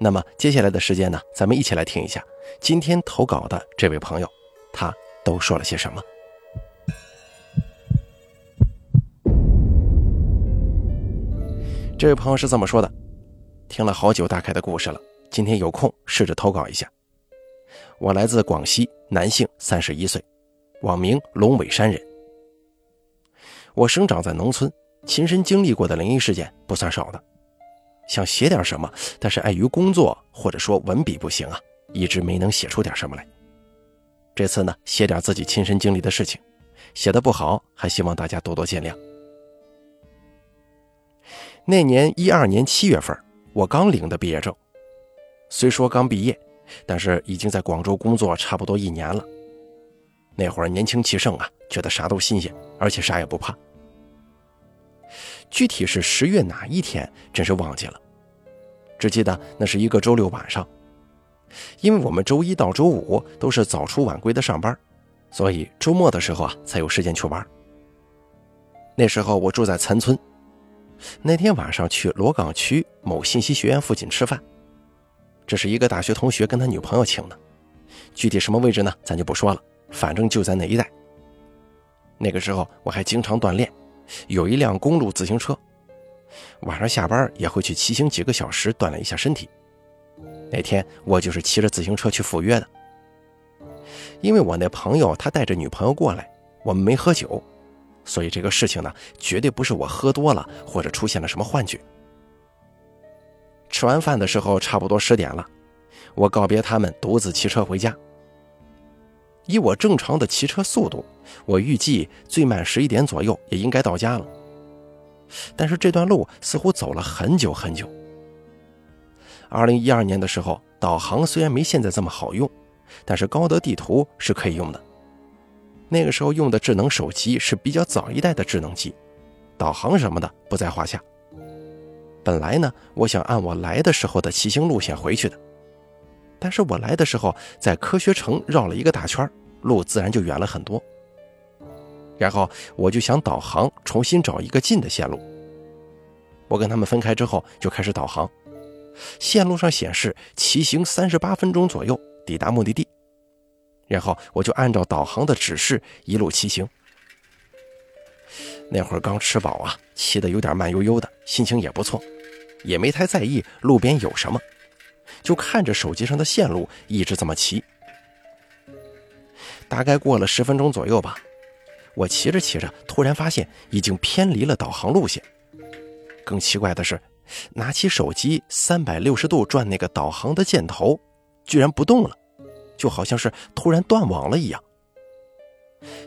那么接下来的时间呢，咱们一起来听一下今天投稿的这位朋友，他都说了些什么。这位朋友是这么说的：听了好久大凯的故事了，今天有空试着投稿一下。我来自广西，男性，三十一岁，网名龙尾山人。我生长在农村，亲身经历过的灵异事件不算少的。想写点什么，但是碍于工作或者说文笔不行啊，一直没能写出点什么来。这次呢，写点自己亲身经历的事情，写的不好，还希望大家多多见谅。那年一二年七月份，我刚领的毕业证，虽说刚毕业，但是已经在广州工作差不多一年了。那会儿年轻气盛啊，觉得啥都新鲜，而且啥也不怕。具体是十月哪一天，真是忘记了。只记得那是一个周六晚上，因为我们周一到周五都是早出晚归的上班，所以周末的时候啊才有时间去玩。那时候我住在岑村，那天晚上去罗岗区某信息学院附近吃饭，这是一个大学同学跟他女朋友请的，具体什么位置呢，咱就不说了，反正就在那一带。那个时候我还经常锻炼。有一辆公路自行车，晚上下班也会去骑行几个小时锻炼一下身体。那天我就是骑着自行车去赴约的，因为我那朋友他带着女朋友过来，我们没喝酒，所以这个事情呢，绝对不是我喝多了或者出现了什么幻觉。吃完饭的时候差不多十点了，我告别他们，独自骑车回家。以我正常的骑车速度，我预计最慢十一点左右也应该到家了。但是这段路似乎走了很久很久。二零一二年的时候，导航虽然没现在这么好用，但是高德地图是可以用的。那个时候用的智能手机是比较早一代的智能机，导航什么的不在话下。本来呢，我想按我来的时候的骑行路线回去的。但是我来的时候在科学城绕了一个大圈，路自然就远了很多。然后我就想导航重新找一个近的线路。我跟他们分开之后就开始导航，线路上显示骑行三十八分钟左右抵达目的地。然后我就按照导航的指示一路骑行。那会儿刚吃饱啊，骑得有点慢悠悠的，心情也不错，也没太在意路边有什么。就看着手机上的线路，一直这么骑。大概过了十分钟左右吧，我骑着骑着，突然发现已经偏离了导航路线。更奇怪的是，拿起手机三百六十度转那个导航的箭头，居然不动了，就好像是突然断网了一样。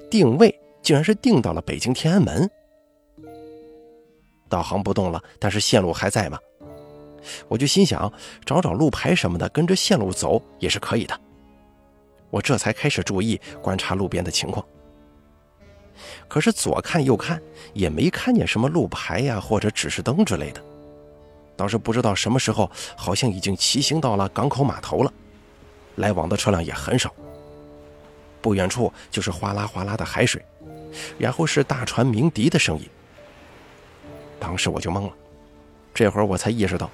定位竟然是定到了北京天安门。导航不动了，但是线路还在吗？我就心想，找找路牌什么的，跟着线路走也是可以的。我这才开始注意观察路边的情况。可是左看右看，也没看见什么路牌呀或者指示灯之类的。倒是不知道什么时候，好像已经骑行到了港口码头了，来往的车辆也很少。不远处就是哗啦哗啦的海水，然后是大船鸣笛的声音。当时我就懵了，这会儿我才意识到。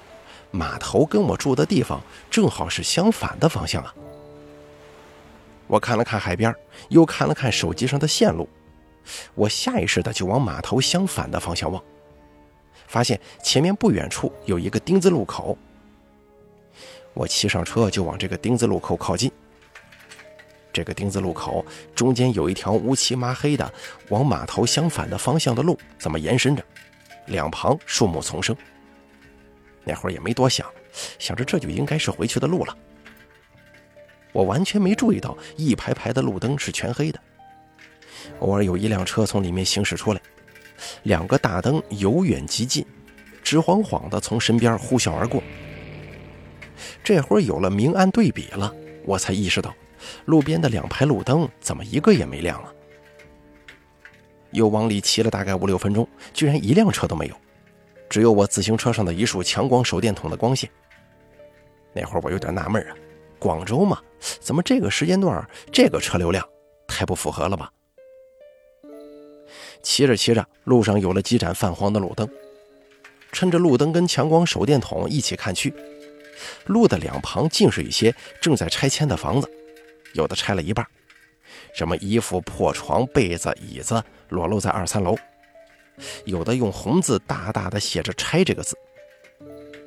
码头跟我住的地方正好是相反的方向啊！我看了看海边，又看了看手机上的线路，我下意识的就往码头相反的方向望，发现前面不远处有一个丁字路口。我骑上车就往这个丁字路口靠近。这个丁字路口中间有一条乌漆麻黑的往码头相反的方向的路，这么延伸着，两旁树木丛生。那会儿也没多想，想着这就应该是回去的路了。我完全没注意到一排排的路灯是全黑的，偶尔有一辆车从里面行驶出来，两个大灯由远及近，直晃晃的从身边呼啸而过。这会儿有了明暗对比了，我才意识到，路边的两排路灯怎么一个也没亮了。又往里骑了大概五六分钟，居然一辆车都没有，只有我自行车上的一束强光手电筒的光线。那会儿我有点纳闷啊，广州嘛，怎么这个时间段这个车流量太不符合了吧？骑着骑着，路上有了几盏泛黄的路灯，趁着路灯跟强光手电筒一起看去，路的两旁尽是一些正在拆迁的房子，有的拆了一半。什么衣服、破床、被子、椅子裸露在二三楼，有的用红字大大的写着“拆”这个字，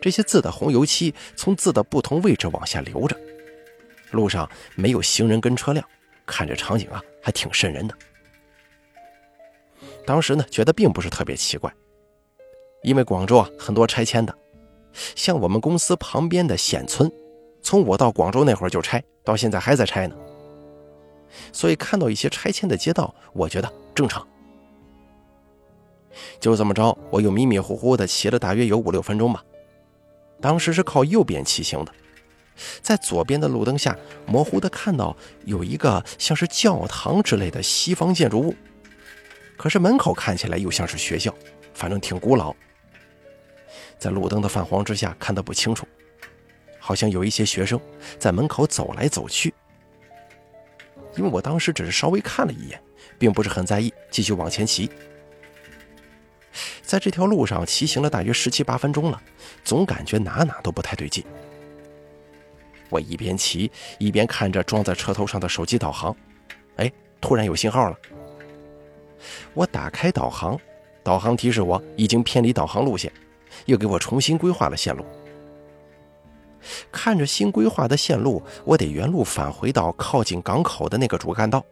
这些字的红油漆从字的不同位置往下流着。路上没有行人跟车辆，看这场景啊，还挺瘆人的。当时呢，觉得并不是特别奇怪，因为广州啊很多拆迁的，像我们公司旁边的显村，从我到广州那会儿就拆，到现在还在拆呢。所以看到一些拆迁的街道，我觉得正常。就这么着，我又迷迷糊糊的骑了大约有五六分钟吧。当时是靠右边骑行的，在左边的路灯下，模糊的看到有一个像是教堂之类的西方建筑物，可是门口看起来又像是学校，反正挺古老。在路灯的泛黄之下，看得不清楚，好像有一些学生在门口走来走去。因为我当时只是稍微看了一眼，并不是很在意，继续往前骑。在这条路上骑行了大约十七八分钟了，总感觉哪哪都不太对劲。我一边骑一边看着装在车头上的手机导航，哎，突然有信号了。我打开导航，导航提示我已经偏离导航路线，又给我重新规划了线路。看着新规划的线路，我得原路返回到靠近港口的那个主干道。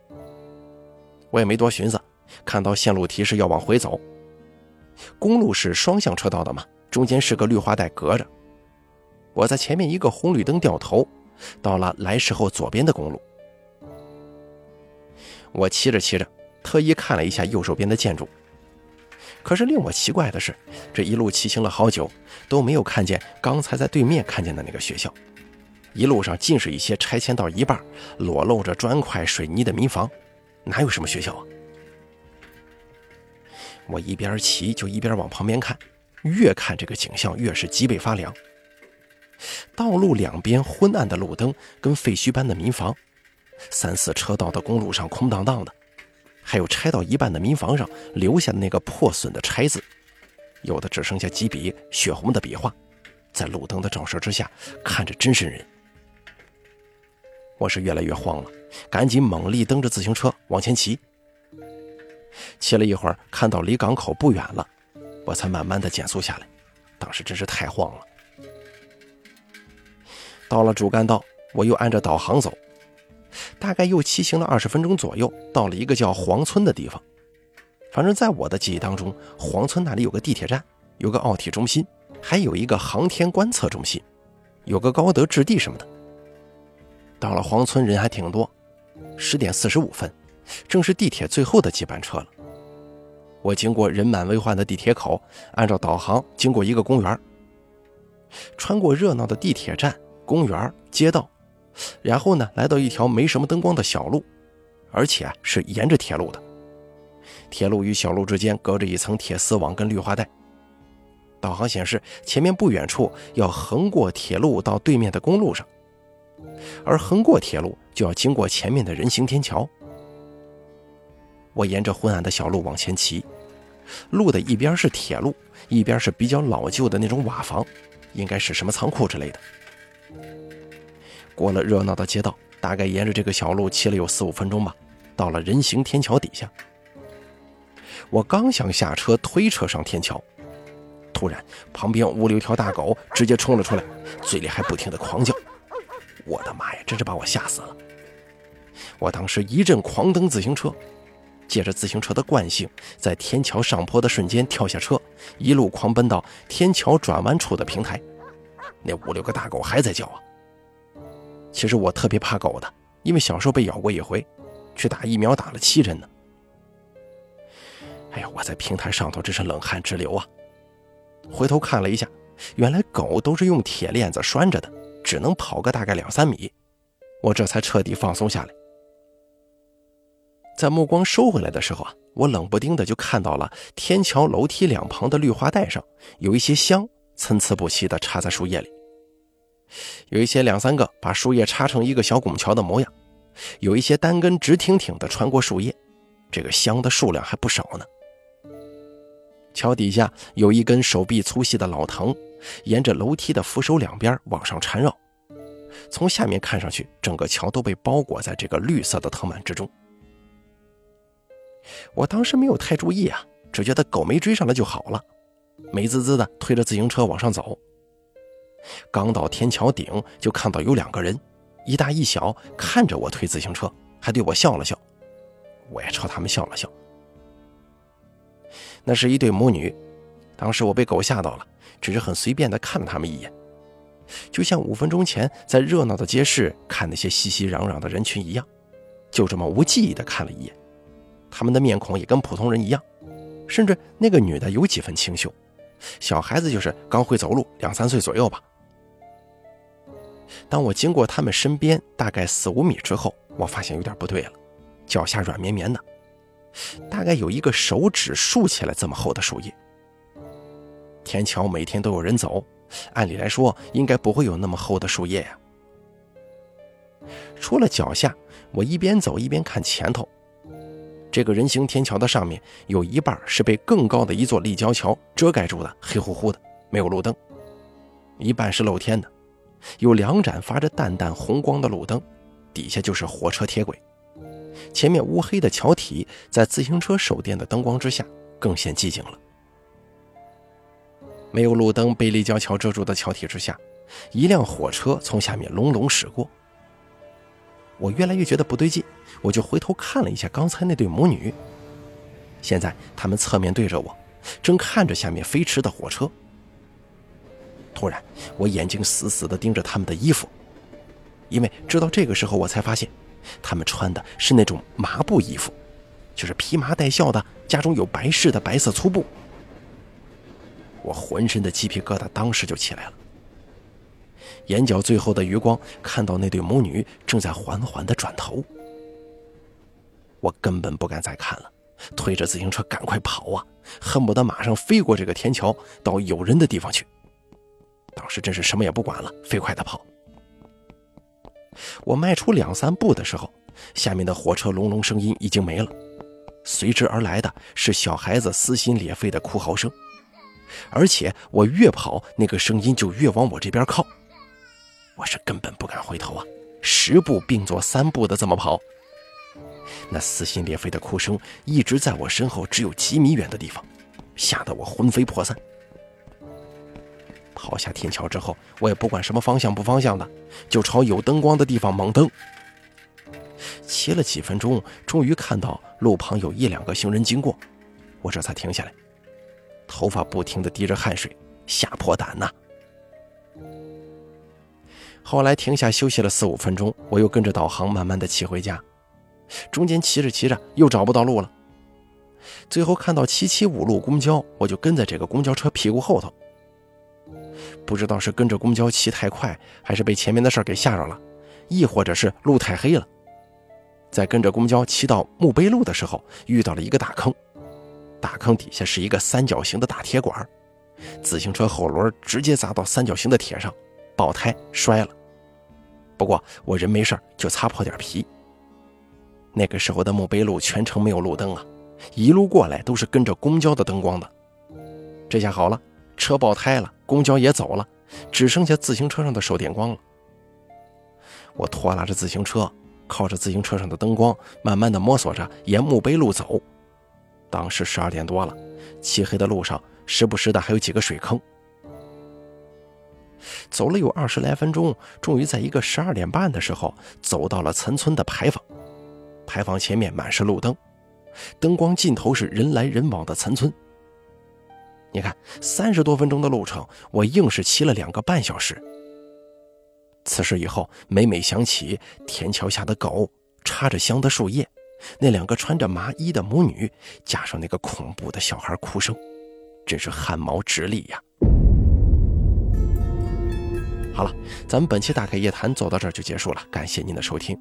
我也没多寻思，看到线路提示要往回走。公路是双向车道的嘛，中间是个绿化带隔着。我在前面一个红绿灯掉头，到了来时候左边的公路。我骑着骑着，特意看了一下右手边的建筑。可是令我奇怪的是，这一路骑行了好久，都没有看见刚才在对面看见的那个学校。一路上尽是一些拆迁到一半、裸露着砖块水泥的民房，哪有什么学校啊？我一边骑就一边往旁边看，越看这个景象越是脊背发凉。道路两边昏暗的路灯跟废墟般的民房，三四车道的公路上空荡荡的。还有拆到一半的民房上留下的那个破损的“拆”字，有的只剩下几笔血红的笔画，在路灯的照射之下，看着真瘆人。我是越来越慌了，赶紧猛力蹬着自行车往前骑。骑了一会儿，看到离港口不远了，我才慢慢的减速下来。当时真是太慌了。到了主干道，我又按着导航走。大概又骑行了二十分钟左右，到了一个叫黄村的地方。反正在我的记忆当中，黄村那里有个地铁站，有个奥体中心，还有一个航天观测中心，有个高德置地什么的。到了黄村，人还挺多。十点四十五分，正是地铁最后的几班车了。我经过人满为患的地铁口，按照导航经过一个公园，穿过热闹的地铁站、公园、街道。然后呢，来到一条没什么灯光的小路，而且是沿着铁路的。铁路与小路之间隔着一层铁丝网跟绿化带。导航显示，前面不远处要横过铁路到对面的公路上，而横过铁路就要经过前面的人行天桥。我沿着昏暗的小路往前骑，路的一边是铁路，一边是比较老旧的那种瓦房，应该是什么仓库之类的。过了热闹的街道，大概沿着这个小路骑了有四五分钟吧，到了人行天桥底下。我刚想下车推车上天桥，突然旁边屋里有条大狗直接冲了出来，嘴里还不停的狂叫。我的妈呀，真是把我吓死了！我当时一阵狂蹬自行车，借着自行车的惯性，在天桥上坡的瞬间跳下车，一路狂奔到天桥转弯处的平台。那五六个大狗还在叫啊！其实我特别怕狗的，因为小时候被咬过一回，去打疫苗打了七针呢。哎呀，我在平台上头真是冷汗直流啊！回头看了一下，原来狗都是用铁链子拴着的，只能跑个大概两三米，我这才彻底放松下来。在目光收回来的时候啊，我冷不丁的就看到了天桥楼梯两旁的绿化带上有一些香参差不齐的插在树叶里，有一些两三个把树叶插成一个小拱桥的模样，有一些单根直挺挺的穿过树叶，这个香的数量还不少呢。桥底下有一根手臂粗细的老藤，沿着楼梯的扶手两边往上缠绕，从下面看上去，整个桥都被包裹在这个绿色的藤蔓之中。我当时没有太注意啊，只觉得狗没追上来就好了，美滋滋的推着自行车往上走。刚到天桥顶，就看到有两个人，一大一小，看着我推自行车，还对我笑了笑。我也朝他们笑了笑。那是一对母女，当时我被狗吓到了，只是很随便的看了他们一眼，就像五分钟前在热闹的街市看那些熙熙攘攘的人群一样，就这么无记忆的看了一眼。他们的面孔也跟普通人一样，甚至那个女的有几分清秀，小孩子就是刚会走路，两三岁左右吧。当我经过他们身边大概四五米之后，我发现有点不对了，脚下软绵绵的，大概有一个手指竖起来这么厚的树叶。天桥每天都有人走，按理来说应该不会有那么厚的树叶呀。除了脚下，我一边走一边看前头。这个人行天桥的上面有一半是被更高的一座立交桥遮盖住的，黑乎乎的，没有路灯；一半是露天的，有两盏发着淡淡红光的路灯，底下就是火车铁轨。前面乌黑的桥体在自行车手电的灯光之下更显寂静了。没有路灯被立交桥遮住的桥体之下，一辆火车从下面隆隆驶过。我越来越觉得不对劲，我就回头看了一下刚才那对母女。现在他们侧面对着我，正看着下面飞驰的火车。突然，我眼睛死死地盯着他们的衣服，因为直到这个时候我才发现，他们穿的是那种麻布衣服，就是披麻戴孝的，家中有白事的白色粗布。我浑身的鸡皮疙瘩当时就起来了。眼角最后的余光，看到那对母女正在缓缓地转头。我根本不敢再看了，推着自行车赶快跑啊，恨不得马上飞过这个天桥，到有人的地方去。当时真是什么也不管了，飞快地跑。我迈出两三步的时候，下面的火车隆隆声音已经没了，随之而来的是小孩子撕心裂肺的哭嚎声，而且我越跑，那个声音就越往我这边靠。我是根本不敢回头啊，十步并作三步的这么跑。那撕心裂肺的哭声一直在我身后只有几米远的地方，吓得我魂飞魄散。跑下天桥之后，我也不管什么方向不方向的，就朝有灯光的地方猛蹬。骑了几分钟，终于看到路旁有一两个行人经过，我这才停下来，头发不停的滴着汗水，吓破胆呐。后来停下休息了四五分钟，我又跟着导航慢慢的骑回家。中间骑着骑着又找不到路了，最后看到七七五路公交，我就跟在这个公交车屁股后头。不知道是跟着公交骑太快，还是被前面的事儿给吓着了，亦或者是路太黑了。在跟着公交骑到墓碑路的时候，遇到了一个大坑，大坑底下是一个三角形的大铁管，自行车后轮直接砸到三角形的铁上，爆胎摔了。不过我人没事就擦破点皮。那个时候的墓碑路全程没有路灯啊，一路过来都是跟着公交的灯光的。这下好了，车爆胎了，公交也走了，只剩下自行车上的手电光了。我拖拉着自行车，靠着自行车上的灯光，慢慢的摸索着沿墓碑路走。当时十二点多了，漆黑的路上，时不时的还有几个水坑。走了有二十来分钟，终于在一个十二点半的时候走到了岑村的牌坊。牌坊前面满是路灯，灯光尽头是人来人往的岑村。你看，三十多分钟的路程，我硬是骑了两个半小时。此时以后，每每想起天桥下的狗、插着香的树叶、那两个穿着麻衣的母女，加上那个恐怖的小孩哭声，真是汗毛直立呀。好了，咱们本期大开夜谈走到这儿就结束了，感谢您的收听。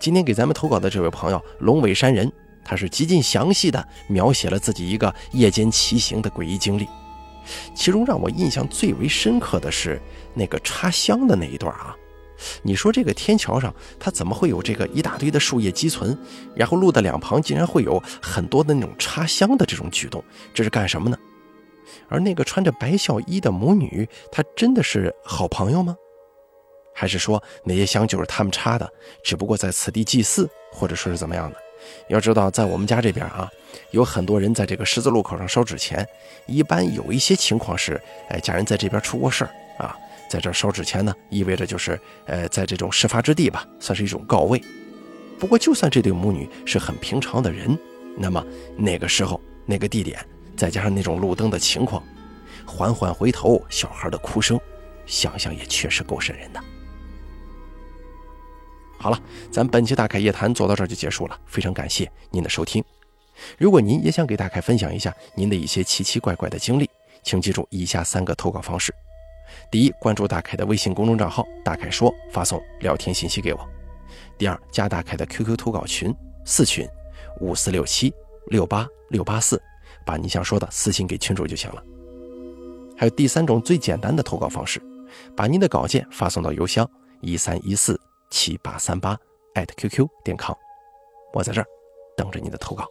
今天给咱们投稿的这位朋友龙尾山人，他是极尽详细的描写了自己一个夜间骑行的诡异经历，其中让我印象最为深刻的是那个插香的那一段啊。你说这个天桥上，它怎么会有这个一大堆的树叶积存？然后路的两旁竟然会有很多的那种插香的这种举动，这是干什么呢？而那个穿着白孝衣的母女，她真的是好朋友吗？还是说那些香就是他们插的，只不过在此地祭祀，或者说是怎么样的？要知道，在我们家这边啊，有很多人在这个十字路口上烧纸钱，一般有一些情况是，哎，家人在这边出过事儿啊。在这烧纸钱呢，意味着就是，呃，在这种事发之地吧，算是一种告慰。不过，就算这对母女是很平常的人，那么那个时候、那个地点，再加上那种路灯的情况，缓缓回头，小孩的哭声，想想也确实够瘆人的。好了，咱本期大凯夜谈做到这儿就结束了，非常感谢您的收听。如果您也想给大凯分享一下您的一些奇奇怪怪的经历，请记住以下三个投稿方式。第一，关注大凯的微信公众账号“大凯说”，发送聊天信息给我。第二，加大凯的 QQ 投稿群四群五四六七六八六八四，把你想说的私信给群主就行了。还有第三种最简单的投稿方式，把您的稿件发送到邮箱一三一四七八三八 @QQ 点 com，我在这儿等着你的投稿。